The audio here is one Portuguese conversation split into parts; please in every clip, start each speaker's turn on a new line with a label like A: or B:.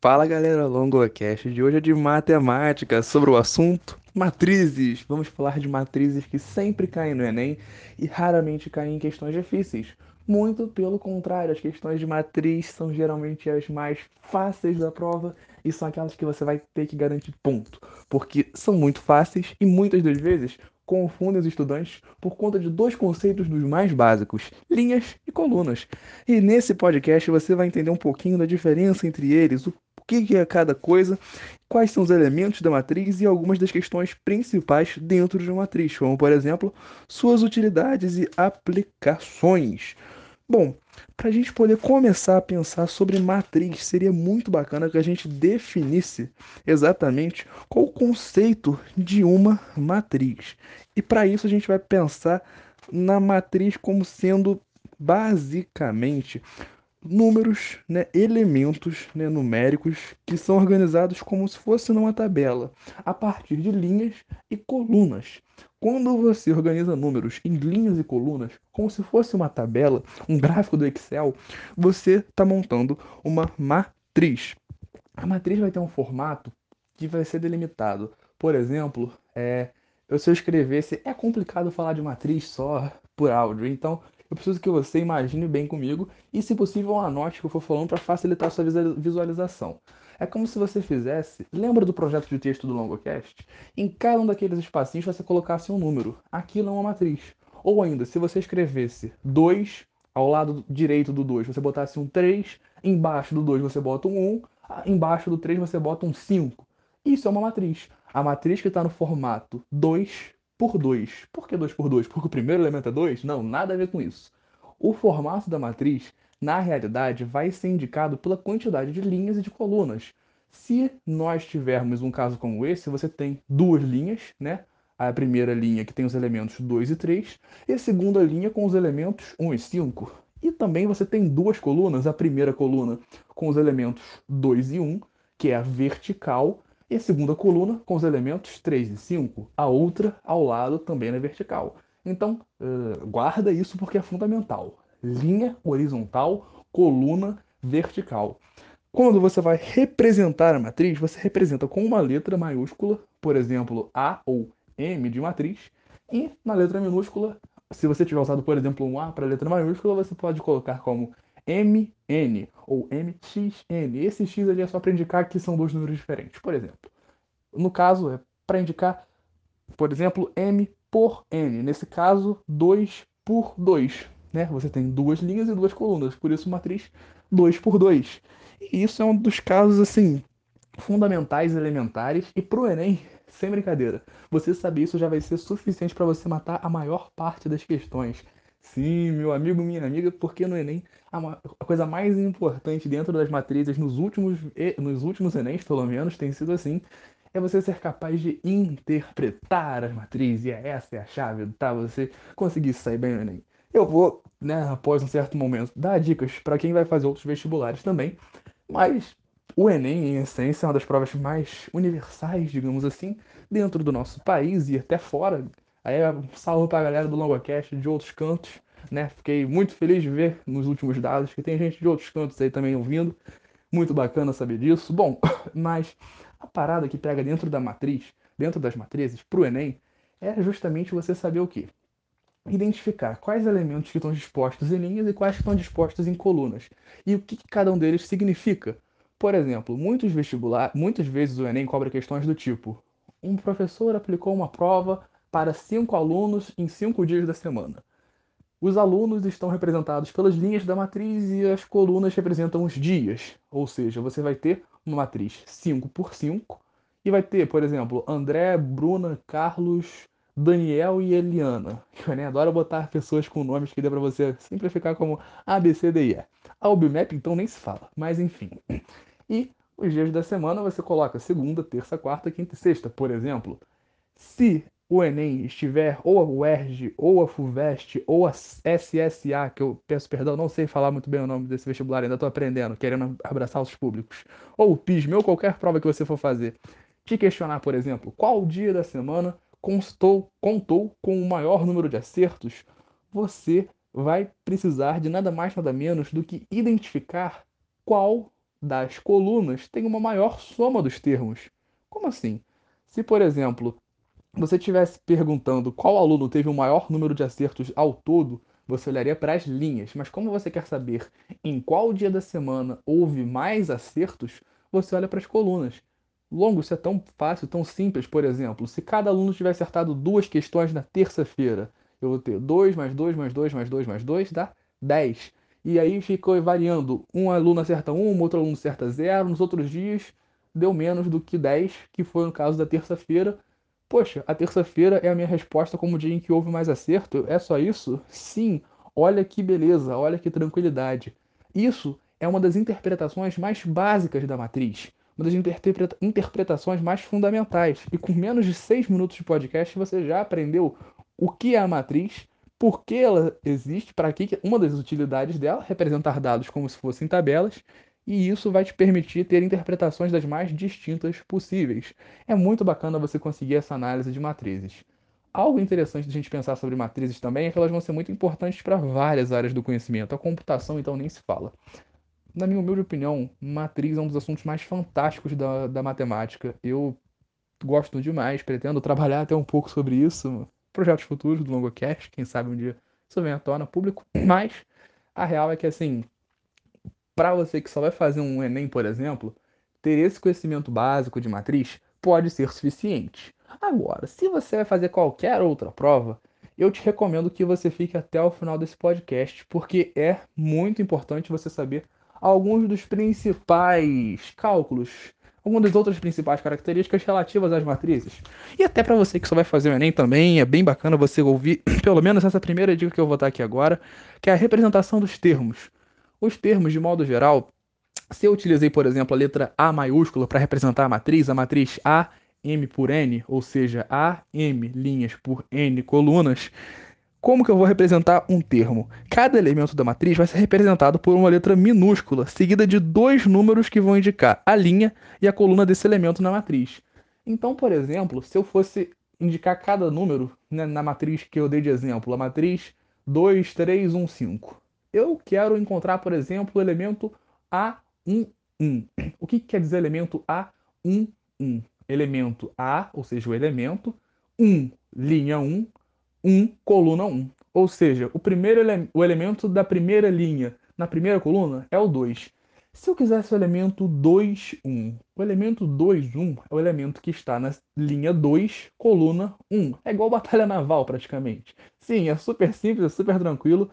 A: Fala galera, LongoCast de hoje é de matemática, sobre o assunto matrizes. Vamos falar de matrizes que sempre caem no Enem e raramente caem em questões difíceis. Muito pelo contrário, as questões de matriz são geralmente as mais fáceis da prova e são aquelas que você vai ter que garantir ponto, porque são muito fáceis e muitas das vezes confundem os estudantes por conta de dois conceitos dos mais básicos, linhas e colunas. E nesse podcast você vai entender um pouquinho da diferença entre eles, o que é cada coisa, quais são os elementos da matriz e algumas das questões principais dentro de uma matriz, como por exemplo, suas utilidades e aplicações. Bom, para a gente poder começar a pensar sobre matriz, seria muito bacana que a gente definisse exatamente qual o conceito de uma matriz. E para isso a gente vai pensar na matriz como sendo basicamente números, né, elementos né, numéricos que são organizados como se fosse numa tabela, a partir de linhas e colunas. Quando você organiza números em linhas e colunas, como se fosse uma tabela, um gráfico do Excel, você está montando uma matriz. A matriz vai ter um formato que vai ser delimitado. Por exemplo, é, se eu escrevesse, é complicado falar de matriz só por áudio, então eu preciso que você imagine bem comigo e, se possível, anote o que eu for falando para facilitar a sua visualização. É como se você fizesse. Lembra do projeto de texto do LongoCast? Em cada um daqueles espacinhos você colocasse um número. Aquilo é uma matriz. Ou ainda, se você escrevesse 2 ao lado direito do 2, você botasse um 3, embaixo do 2 você bota um 1, embaixo do 3 você bota um 5. Isso é uma matriz. A matriz que está no formato 2 por 2. Por que 2 por 2? Porque o primeiro elemento é 2? Não, nada a ver com isso. O formato da matriz na realidade, vai ser indicado pela quantidade de linhas e de colunas. Se nós tivermos um caso como esse, você tem duas linhas, né? A primeira linha que tem os elementos 2 e 3, e a segunda linha com os elementos 1 e 5. E também você tem duas colunas, a primeira coluna com os elementos 2 e 1, que é a vertical, e a segunda coluna com os elementos 3 e 5, a outra ao lado também na vertical. Então, uh, guarda isso porque é fundamental linha horizontal, coluna vertical. Quando você vai representar a matriz, você representa com uma letra maiúscula, por exemplo, A ou M de matriz, e na letra minúscula, se você tiver usado, por exemplo, um A para letra maiúscula, você pode colocar como MN ou MXN. Esse X ali é só para indicar que são dois números diferentes, por exemplo. No caso, é para indicar, por exemplo, M por N. Nesse caso, 2 por 2 né? Você tem duas linhas e duas colunas, por isso matriz 2 por 2. E isso é um dos casos assim fundamentais, elementares e pro ENEM, sem brincadeira. Você saber isso já vai ser suficiente para você matar a maior parte das questões. Sim, meu amigo, minha amiga, porque no Enem a, coisa mais importante dentro das matrizes nos últimos, nos últimos Enems, pelo menos, tem sido assim, é você ser capaz de interpretar as matrizes. E essa é a chave, tá? Você conseguir sair bem no Enem. Eu vou, né, após um certo momento, dar dicas para quem vai fazer outros vestibulares também, mas o Enem, em essência, é uma das provas mais universais, digamos assim, dentro do nosso país e até fora. Aí um salve para a galera do LongoCast de outros cantos, né? Fiquei muito feliz de ver nos últimos dados que tem gente de outros cantos aí também ouvindo. Muito bacana saber disso. Bom, mas a parada que pega dentro da matriz, dentro das matrizes, para o Enem, é justamente você saber o quê? identificar quais elementos que estão dispostos em linhas e quais estão dispostos em colunas e o que cada um deles significa. Por exemplo, muitos vestibular, muitas vezes o Enem cobra questões do tipo: um professor aplicou uma prova para cinco alunos em cinco dias da semana. Os alunos estão representados pelas linhas da matriz e as colunas representam os dias. Ou seja, você vai ter uma matriz 5 por 5 e vai ter, por exemplo, André, Bruna, Carlos, Daniel e Eliana. Eu adoro botar pessoas com nomes que dê para você simplificar como A, B, C, D, E. A Ubmap, então, nem se fala, mas enfim. E os dias da semana você coloca segunda, terça, quarta, quinta e sexta, por exemplo. Se o Enem estiver ou a UERJ, ou a FUVEST, ou a SSA, que eu peço perdão, não sei falar muito bem o nome desse vestibular, ainda estou aprendendo, querendo abraçar os públicos, ou o PISM, ou qualquer prova que você for fazer, te questionar, por exemplo, qual dia da semana constou, contou com o maior número de acertos, você vai precisar de nada mais nada menos do que identificar qual das colunas tem uma maior soma dos termos. Como assim? Se, por exemplo, você estivesse perguntando qual aluno teve o maior número de acertos ao todo, você olharia para as linhas. Mas como você quer saber em qual dia da semana houve mais acertos, você olha para as colunas. Longo, isso é tão fácil, tão simples, por exemplo. Se cada aluno tiver acertado duas questões na terça-feira, eu vou ter 2 mais 2 mais 2 mais 2 mais 2 dá 10. E aí ficou variando. Um aluno acerta 1, outro aluno acerta 0. Nos outros dias deu menos do que 10, que foi no caso da terça-feira. Poxa, a terça-feira é a minha resposta como o dia em que houve mais acerto? É só isso? Sim. Olha que beleza, olha que tranquilidade. Isso é uma das interpretações mais básicas da matriz, uma das interpreta interpretações mais fundamentais. E com menos de seis minutos de podcast você já aprendeu o que é a matriz, por que ela existe, para que uma das utilidades dela, representar dados como se fossem tabelas, e isso vai te permitir ter interpretações das mais distintas possíveis. É muito bacana você conseguir essa análise de matrizes. Algo interessante de a gente pensar sobre matrizes também é que elas vão ser muito importantes para várias áreas do conhecimento. A computação, então, nem se fala. Na minha humilde opinião, matriz é um dos assuntos mais fantásticos da, da matemática. Eu gosto demais, pretendo trabalhar até um pouco sobre isso. Projetos futuros do LongoCast, quem sabe um dia isso venha à tona público. Mas a real é que, assim, para você que só vai fazer um Enem, por exemplo, ter esse conhecimento básico de matriz pode ser suficiente. Agora, se você vai fazer qualquer outra prova, eu te recomendo que você fique até o final desse podcast, porque é muito importante você saber alguns dos principais cálculos, algumas das outras principais características relativas às matrizes. E até para você que só vai fazer o Enem também, é bem bacana você ouvir pelo menos essa primeira dica que eu vou dar aqui agora, que é a representação dos termos. Os termos, de modo geral, se eu utilizei, por exemplo, a letra A maiúscula para representar a matriz, a matriz A M por N, ou seja, A M linhas por N colunas, como que eu vou representar um termo? Cada elemento da matriz vai ser representado por uma letra minúscula, seguida de dois números que vão indicar a linha e a coluna desse elemento na matriz. Então, por exemplo, se eu fosse indicar cada número né, na matriz que eu dei de exemplo, a matriz 2, 3, 1, 5 eu quero encontrar, por exemplo, o elemento A11. O que, quer dizer elemento A11? Elemento A, ou seja, o elemento 1, linha 1, 1, coluna 1. Ou seja, o primeiro ele o elemento da primeira linha na primeira coluna é o 2. Se eu quisesse o elemento 2, 1, o elemento 2, 1 é o elemento que está na linha 2, coluna 1. É igual batalha naval, praticamente. Sim, é super simples, é super tranquilo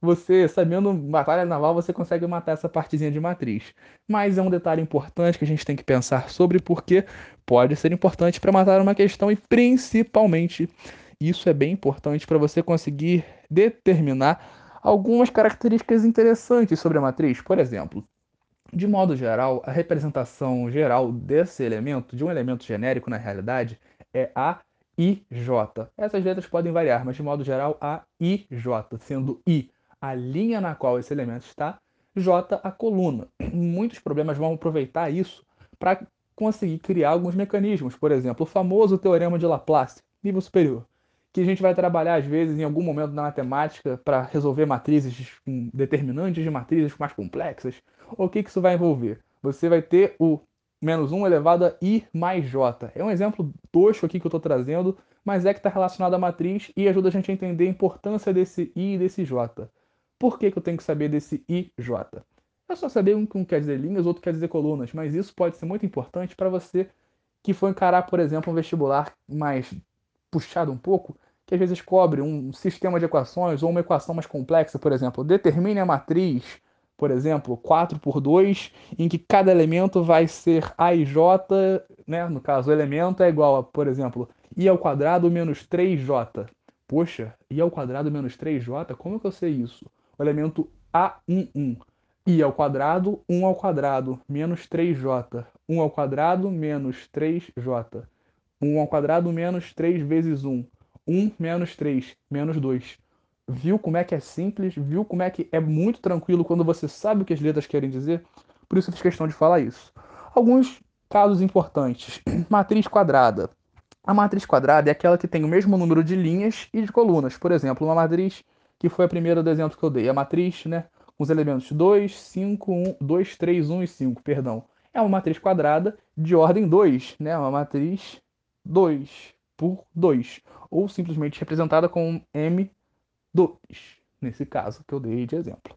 A: você, sabendo batalha naval, você consegue matar essa partezinha de matriz. Mas é um detalhe importante que a gente tem que pensar sobre porque pode ser importante para matar uma questão e principalmente isso é bem importante para você conseguir determinar algumas características interessantes sobre a matriz. Por exemplo, de modo geral, a representação geral desse elemento, de um elemento genérico na realidade, é a IJ. Essas letras podem variar, mas de modo geral, a IJ, sendo I a linha na qual esse elemento está, J a coluna. Muitos problemas vão aproveitar isso para conseguir criar alguns mecanismos. Por exemplo, o famoso teorema de Laplace, nível superior, que a gente vai trabalhar às vezes em algum momento na matemática para resolver matrizes determinantes de matrizes mais complexas. O que, que isso vai envolver? Você vai ter o menos 1 elevado a i mais j. É um exemplo tosco aqui que eu estou trazendo, mas é que está relacionado à matriz e ajuda a gente a entender a importância desse i e desse j. Por que, que eu tenho que saber desse IJ? É só saber um que um quer dizer linhas, outro quer dizer colunas, mas isso pode ser muito importante para você que for encarar, por exemplo, um vestibular mais puxado um pouco, que às vezes cobre um sistema de equações ou uma equação mais complexa, por exemplo, determine a matriz, por exemplo, 4 por 2, em que cada elemento vai ser A e J, né? no caso, o elemento é igual a, por exemplo, i ao quadrado menos 3j. Poxa, i ao quadrado menos 3j, como que eu sei isso? O elemento A11. i ao quadrado, 1 ao quadrado, menos 3j. 1 ao quadrado, menos 3j. 1 ao quadrado, menos 3 vezes 1. 1 menos 3, menos 2. Viu como é que é simples? Viu como é que é muito tranquilo quando você sabe o que as letras querem dizer? Por isso eu fiz questão de falar isso. Alguns casos importantes. Matriz quadrada. A matriz quadrada é aquela que tem o mesmo número de linhas e de colunas. Por exemplo, uma matriz que foi a primeira do exemplo que eu dei. A matriz, né? com os elementos 2, 5, 1, 2, 3, 1 e 5, perdão. É uma matriz quadrada de ordem 2, né? Uma matriz 2 por 2, ou simplesmente representada com M2, nesse caso que eu dei de exemplo.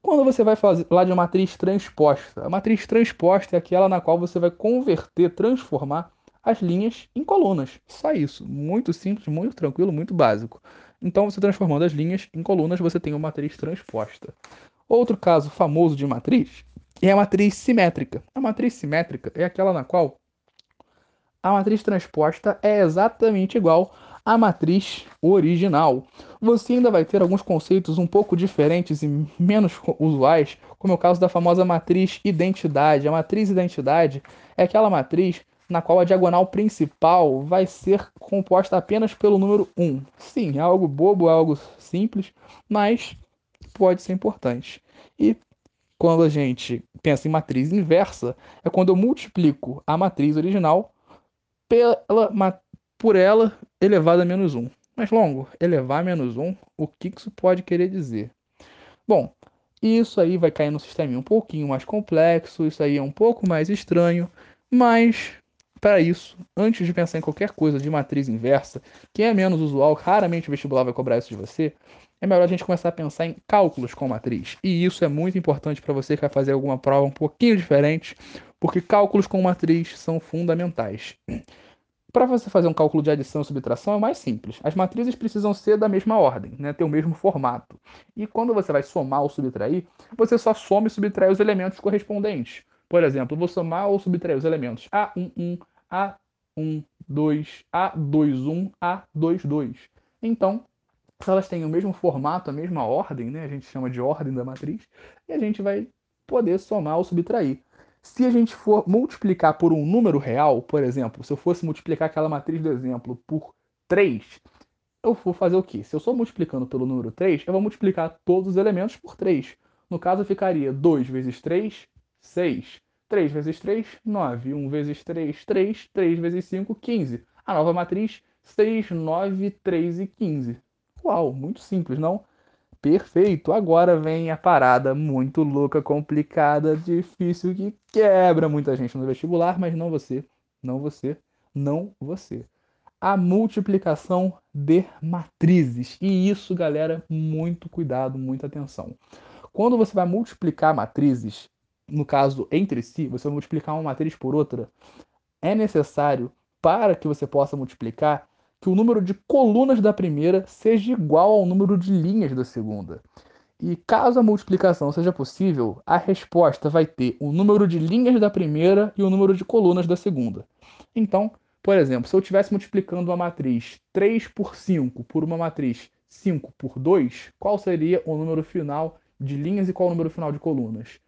A: Quando você vai fazer lá de uma matriz transposta, a matriz transposta é aquela na qual você vai converter, transformar as linhas em colunas. Só isso. Muito simples, muito tranquilo, muito básico. Então, você transformando as linhas em colunas, você tem uma matriz transposta. Outro caso famoso de matriz é a matriz simétrica. A matriz simétrica é aquela na qual a matriz transposta é exatamente igual à matriz original. Você ainda vai ter alguns conceitos um pouco diferentes e menos usuais, como é o caso da famosa matriz identidade. A matriz identidade é aquela matriz na qual a diagonal principal vai ser composta apenas pelo número 1. Sim, é algo bobo, é algo simples, mas pode ser importante. E quando a gente pensa em matriz inversa, é quando eu multiplico a matriz original pela, por ela elevado a menos 1. Mais longo, elevar a menos 1, o que isso pode querer dizer? Bom, isso aí vai cair no sistema um pouquinho mais complexo, isso aí é um pouco mais estranho, mas para isso, antes de pensar em qualquer coisa de matriz inversa, que é menos usual, raramente o vestibular vai cobrar isso de você, é melhor a gente começar a pensar em cálculos com matriz. E isso é muito importante para você que vai fazer alguma prova um pouquinho diferente, porque cálculos com matriz são fundamentais. Para você fazer um cálculo de adição e subtração é mais simples. As matrizes precisam ser da mesma ordem, né? ter o mesmo formato. E quando você vai somar ou subtrair, você só soma e subtrai os elementos correspondentes. Por exemplo, vou somar ou subtrair os elementos A11, A12, A21, A22. Então, se elas têm o mesmo formato, a mesma ordem, né? a gente chama de ordem da matriz, e a gente vai poder somar ou subtrair. Se a gente for multiplicar por um número real, por exemplo, se eu fosse multiplicar aquela matriz do exemplo por 3, eu vou fazer o quê? Se eu estou multiplicando pelo número 3, eu vou multiplicar todos os elementos por 3. No caso, ficaria 2 vezes 3, 6. 3 vezes 3, 9. 1 vezes 3, 3. 3 vezes 5, 15. A nova matriz, 6, 9, 3 e 15. Uau, muito simples, não? Perfeito. Agora vem a parada muito louca, complicada, difícil, que quebra muita gente no vestibular, mas não você, não você, não você. A multiplicação de matrizes. E isso, galera, muito cuidado, muita atenção. Quando você vai multiplicar matrizes, no caso entre si, você multiplicar uma matriz por outra, é necessário, para que você possa multiplicar, que o número de colunas da primeira seja igual ao número de linhas da segunda. E caso a multiplicação seja possível, a resposta vai ter o número de linhas da primeira e o número de colunas da segunda. Então, por exemplo, se eu estivesse multiplicando uma matriz 3 por 5 por uma matriz 5 por 2, qual seria o número final de linhas e qual o número final de colunas?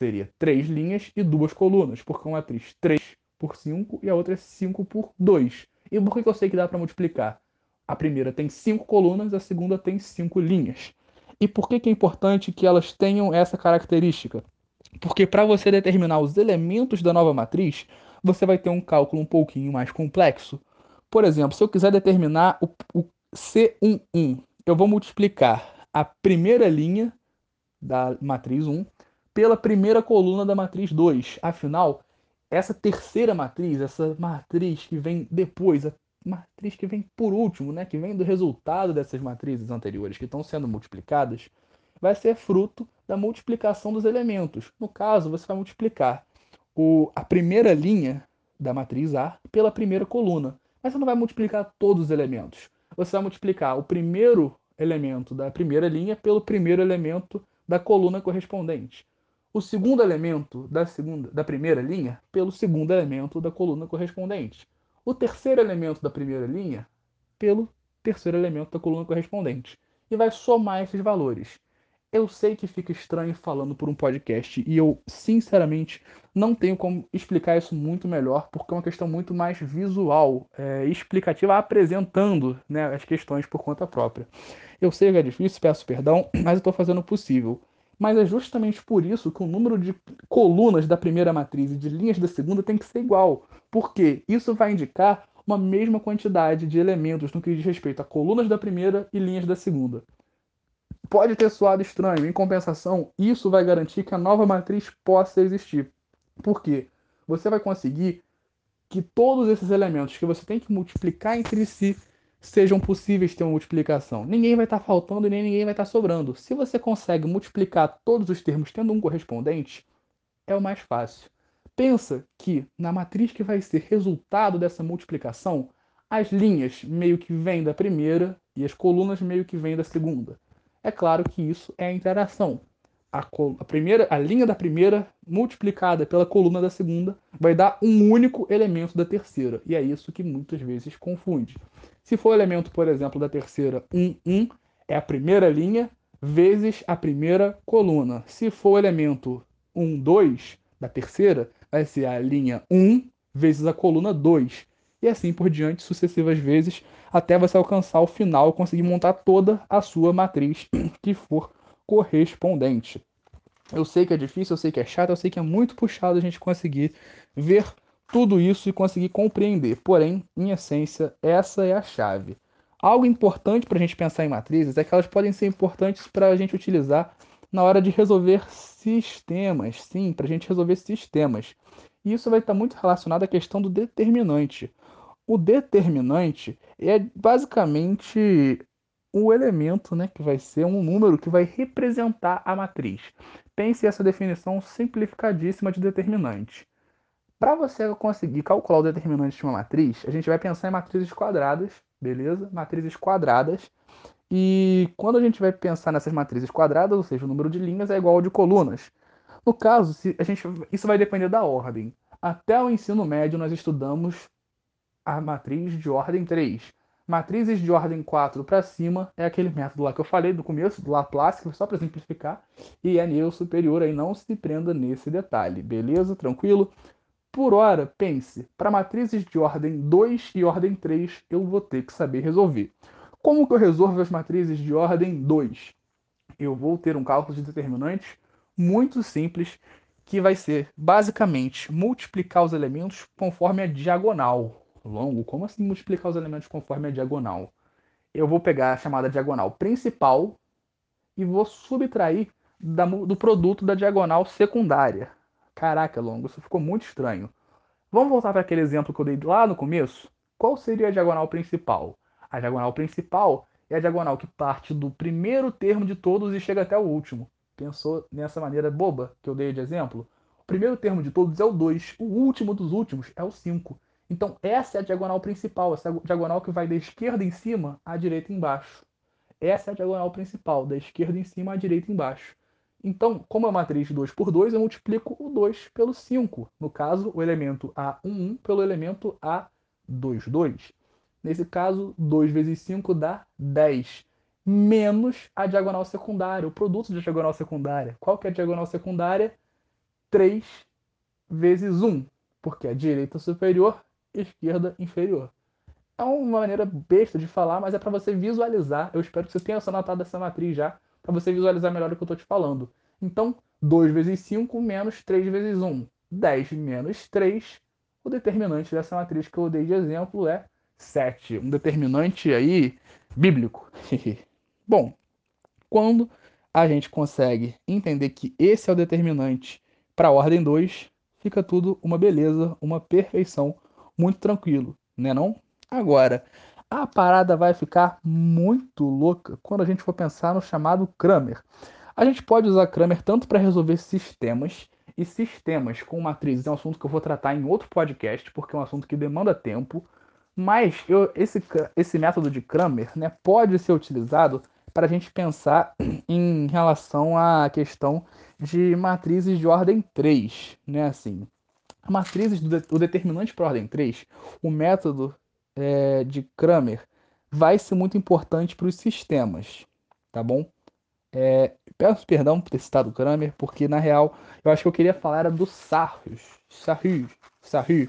A: Seria 3 linhas e 2 colunas, porque uma matriz 3 por 5 e a outra é 5 por 2. E por que eu sei que dá para multiplicar? A primeira tem cinco colunas, a segunda tem cinco linhas. E por que, que é importante que elas tenham essa característica? Porque para você determinar os elementos da nova matriz, você vai ter um cálculo um pouquinho mais complexo. Por exemplo, se eu quiser determinar o, o C11, eu vou multiplicar a primeira linha da matriz 1 pela primeira coluna da matriz 2. Afinal, essa terceira matriz, essa matriz que vem depois, a matriz que vem por último, né, que vem do resultado dessas matrizes anteriores que estão sendo multiplicadas, vai ser fruto da multiplicação dos elementos. No caso, você vai multiplicar o, a primeira linha da matriz A pela primeira coluna. Mas você não vai multiplicar todos os elementos. Você vai multiplicar o primeiro elemento da primeira linha pelo primeiro elemento da coluna correspondente o segundo elemento da, segunda, da primeira linha pelo segundo elemento da coluna correspondente. O terceiro elemento da primeira linha pelo terceiro elemento da coluna correspondente. E vai somar esses valores. Eu sei que fica estranho falando por um podcast e eu, sinceramente, não tenho como explicar isso muito melhor, porque é uma questão muito mais visual, é, explicativa, apresentando né, as questões por conta própria. Eu sei que é difícil, peço perdão, mas eu estou fazendo o possível mas é justamente por isso que o número de colunas da primeira matriz e de linhas da segunda tem que ser igual, porque isso vai indicar uma mesma quantidade de elementos no que diz respeito a colunas da primeira e linhas da segunda. Pode ter soado estranho, em compensação, isso vai garantir que a nova matriz possa existir. Por quê? Você vai conseguir que todos esses elementos que você tem que multiplicar entre si sejam possíveis ter uma multiplicação. Ninguém vai estar faltando e nem ninguém vai estar sobrando. Se você consegue multiplicar todos os termos tendo um correspondente, é o mais fácil. Pensa que na matriz que vai ser resultado dessa multiplicação, as linhas meio que vêm da primeira e as colunas meio que vêm da segunda. É claro que isso é a interação. A, a, primeira, a linha da primeira multiplicada pela coluna da segunda vai dar um único elemento da terceira. E é isso que muitas vezes confunde. Se for o elemento, por exemplo, da terceira 1, 1, é a primeira linha vezes a primeira coluna. Se for o elemento 1, 2 da terceira, vai ser a linha 1 vezes a coluna 2 e assim por diante, sucessivas vezes, até você alcançar o final conseguir montar toda a sua matriz que for correspondente. Eu sei que é difícil, eu sei que é chato, eu sei que é muito puxado a gente conseguir ver tudo isso e conseguir compreender. Porém, em essência, essa é a chave. Algo importante para a gente pensar em matrizes é que elas podem ser importantes para a gente utilizar na hora de resolver sistemas. Sim, para a gente resolver sistemas. E isso vai estar muito relacionado à questão do determinante. O determinante é basicamente o elemento né, que vai ser um número que vai representar a matriz. Pense essa definição simplificadíssima de determinante. Para você conseguir calcular o determinante de uma matriz, a gente vai pensar em matrizes quadradas, beleza? Matrizes quadradas. E quando a gente vai pensar nessas matrizes quadradas, ou seja, o número de linhas é igual ao de colunas. No caso, se a gente, isso vai depender da ordem. Até o ensino médio, nós estudamos a matriz de ordem 3. Matrizes de ordem 4 para cima é aquele método lá que eu falei no começo, do Laplace, só para simplificar, e é nível superior, aí não se prenda nesse detalhe, beleza? Tranquilo? Por hora, pense, para matrizes de ordem 2 e ordem 3, eu vou ter que saber resolver. Como que eu resolvo as matrizes de ordem 2? Eu vou ter um cálculo de determinantes muito simples, que vai ser basicamente multiplicar os elementos conforme a diagonal. Longo? Como assim multiplicar os elementos conforme a diagonal? Eu vou pegar a chamada diagonal principal e vou subtrair da, do produto da diagonal secundária. Caraca, longo, isso ficou muito estranho. Vamos voltar para aquele exemplo que eu dei lá no começo? Qual seria a diagonal principal? A diagonal principal é a diagonal que parte do primeiro termo de todos e chega até o último. Pensou nessa maneira boba que eu dei de exemplo? O primeiro termo de todos é o 2, o último dos últimos é o 5. Então, essa é a diagonal principal, essa é a diagonal que vai da esquerda em cima à direita embaixo. Essa é a diagonal principal, da esquerda em cima à direita embaixo. Então, como é uma matriz de 2 por 2, eu multiplico o 2 pelo 5. No caso, o elemento A11 pelo elemento A22. Nesse caso, 2 vezes 5 dá 10. Menos a diagonal secundária, o produto da diagonal secundária. Qual que é a diagonal secundária? 3 vezes 1, porque a direita superior esquerda inferior. É uma maneira besta de falar, mas é para você visualizar. Eu espero que você tenha anotado essa matriz já, para você visualizar melhor o que eu estou te falando. Então, 2 vezes 5 menos 3 vezes 1. 10 menos 3. O determinante dessa matriz que eu dei de exemplo é 7. Um determinante aí bíblico. Bom, quando a gente consegue entender que esse é o determinante para a ordem 2, fica tudo uma beleza, uma perfeição muito tranquilo, né não? Agora, a parada vai ficar muito louca quando a gente for pensar no chamado Kramer. A gente pode usar Kramer tanto para resolver sistemas e sistemas com matrizes é um assunto que eu vou tratar em outro podcast, porque é um assunto que demanda tempo. Mas eu, esse, esse método de Kramer né, pode ser utilizado para a gente pensar em relação à questão de matrizes de ordem 3. Né, assim, matrizes do determinante para ordem 3, o método é, de Kramer vai ser muito importante para os sistemas, tá bom? É, peço perdão por ter citado Kramer, porque na real eu acho que eu queria falar era do Sarrus, Sarrus, Sarrus,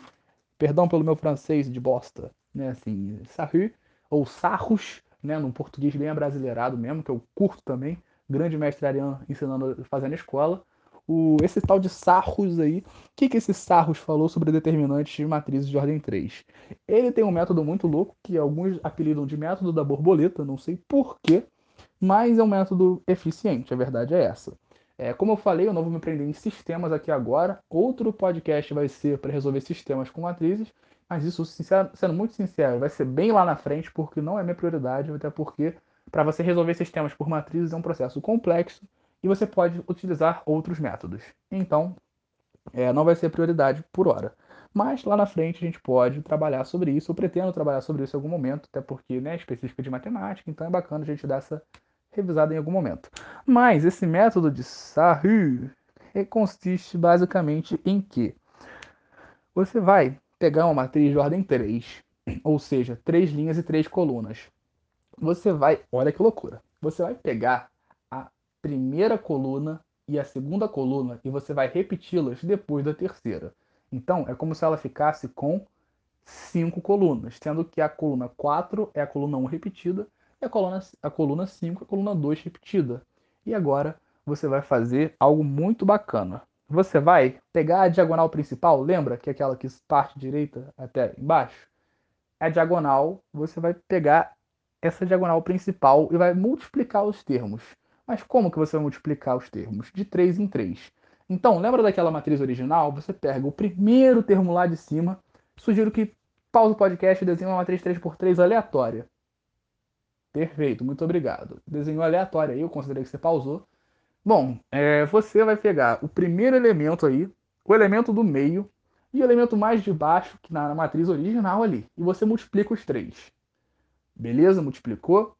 A: perdão pelo meu francês de bosta, né, assim, Sarrus, ou Sarrus, né, num português bem abrasileirado mesmo, que eu curto também, grande mestre Ariano ensinando, fazendo escola, o, esse tal de Sarros aí. O que, que esse Sarros falou sobre determinantes de matrizes de ordem 3? Ele tem um método muito louco que alguns apelidam de método da borboleta, não sei porquê, mas é um método eficiente, a verdade é essa. É, como eu falei, eu não vou me prender em sistemas aqui agora. Outro podcast vai ser para resolver sistemas com matrizes, mas isso, sincero, sendo muito sincero, vai ser bem lá na frente, porque não é minha prioridade, até porque para você resolver sistemas por matrizes é um processo complexo e você pode utilizar outros métodos. Então, é, não vai ser prioridade por hora. Mas lá na frente a gente pode trabalhar sobre isso. Eu pretendo trabalhar sobre isso em algum momento, até porque né, é específica de matemática, então é bacana a gente dar essa revisada em algum momento. Mas esse método de Sahu consiste basicamente em que você vai pegar uma matriz de ordem 3, ou seja, três linhas e três colunas. Você vai, olha que loucura. Você vai pegar primeira coluna e a segunda coluna e você vai repeti-las depois da terceira. Então, é como se ela ficasse com cinco colunas, sendo que a coluna 4 é a coluna 1 repetida e a coluna, a coluna 5 é a coluna 2 repetida. E agora você vai fazer algo muito bacana. Você vai pegar a diagonal principal, lembra que é aquela que parte direita até embaixo? A diagonal, você vai pegar essa diagonal principal e vai multiplicar os termos. Mas como que você vai multiplicar os termos? De 3 em 3. Então, lembra daquela matriz original? Você pega o primeiro termo lá de cima. Sugiro que pause o podcast e desenhe uma matriz 3x3 aleatória. Perfeito, muito obrigado. Desenhou aleatória aí, eu considerei que você pausou. Bom, é, você vai pegar o primeiro elemento aí, o elemento do meio e o elemento mais de baixo, que na matriz original ali. E você multiplica os três. Beleza? Multiplicou.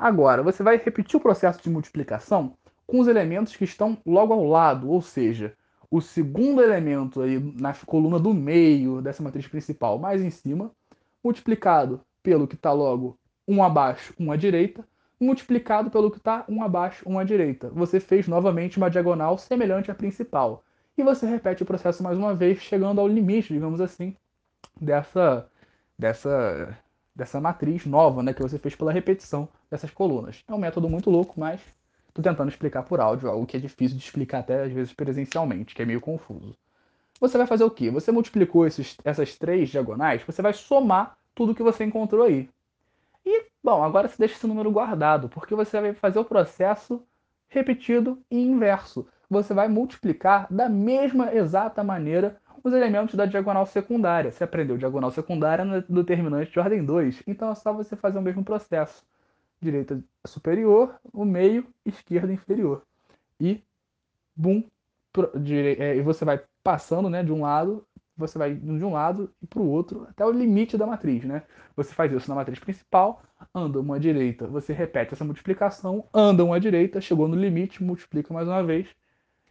A: Agora, você vai repetir o processo de multiplicação com os elementos que estão logo ao lado, ou seja, o segundo elemento aí na coluna do meio dessa matriz principal, mais em cima, multiplicado pelo que está logo um abaixo, um à direita, multiplicado pelo que está um abaixo, um à direita. Você fez novamente uma diagonal semelhante à principal. E você repete o processo mais uma vez, chegando ao limite, digamos assim, dessa, dessa, dessa matriz nova né, que você fez pela repetição dessas colunas. É um método muito louco, mas Tô tentando explicar por áudio, algo que é difícil de explicar até às vezes presencialmente, que é meio confuso. Você vai fazer o quê? Você multiplicou esses, essas três diagonais, você vai somar tudo que você encontrou aí. E, bom, agora você deixa esse número guardado, porque você vai fazer o processo repetido e inverso. Você vai multiplicar da mesma exata maneira os elementos da diagonal secundária. Você aprendeu diagonal secundária no determinante de ordem 2, então é só você fazer o mesmo processo direita superior, o meio, esquerda inferior. E, bum, é, e você vai passando né, de um lado, você vai de um lado e para o outro, até o limite da matriz. Né? Você faz isso na matriz principal, anda uma direita, você repete essa multiplicação, anda uma direita, chegou no limite, multiplica mais uma vez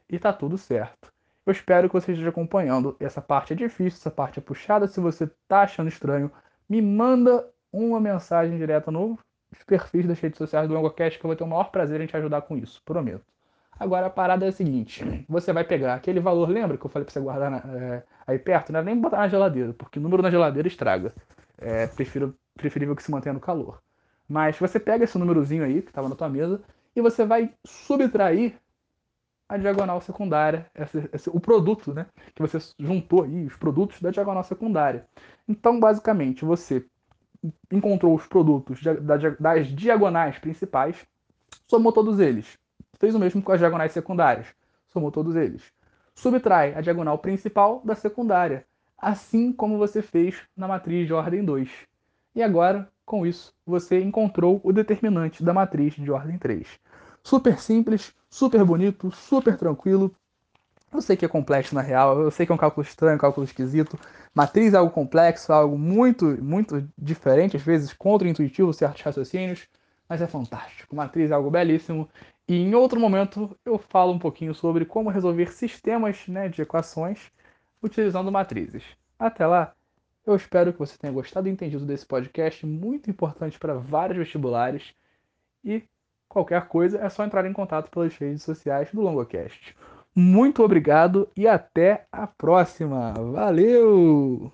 A: e está tudo certo. Eu espero que você esteja acompanhando. Essa parte é difícil, essa parte é puxada. Se você está achando estranho, me manda uma mensagem direta no os perfis das redes sociais do LongoCast que eu vou ter o maior prazer em te ajudar com isso, prometo. Agora a parada é a seguinte: você vai pegar aquele valor, lembra que eu falei pra você guardar na, é, aí perto? Não é nem botar na geladeira, porque o número na geladeira estraga. É prefiro, preferível que se mantenha no calor. Mas você pega esse númerozinho aí, que estava na tua mesa, e você vai subtrair a diagonal secundária, esse, esse, o produto, né? Que você juntou aí, os produtos da diagonal secundária. Então, basicamente, você encontrou os produtos das diagonais principais, somou todos eles. Fez o mesmo com as diagonais secundárias, somou todos eles. Subtrai a diagonal principal da secundária, assim como você fez na matriz de ordem 2. E agora, com isso, você encontrou o determinante da matriz de ordem 3. Super simples, super bonito, super tranquilo, eu sei que é complexo na real, eu sei que é um cálculo estranho, um cálculo esquisito. Matriz é algo complexo, algo muito, muito diferente, às vezes contra-intuitivo, certos raciocínios, mas é fantástico. Matriz é algo belíssimo. E em outro momento eu falo um pouquinho sobre como resolver sistemas né, de equações utilizando matrizes. Até lá, eu espero que você tenha gostado e entendido desse podcast, muito importante para vários vestibulares. E qualquer coisa é só entrar em contato pelas redes sociais do LongoCast. Muito obrigado e até a próxima. Valeu!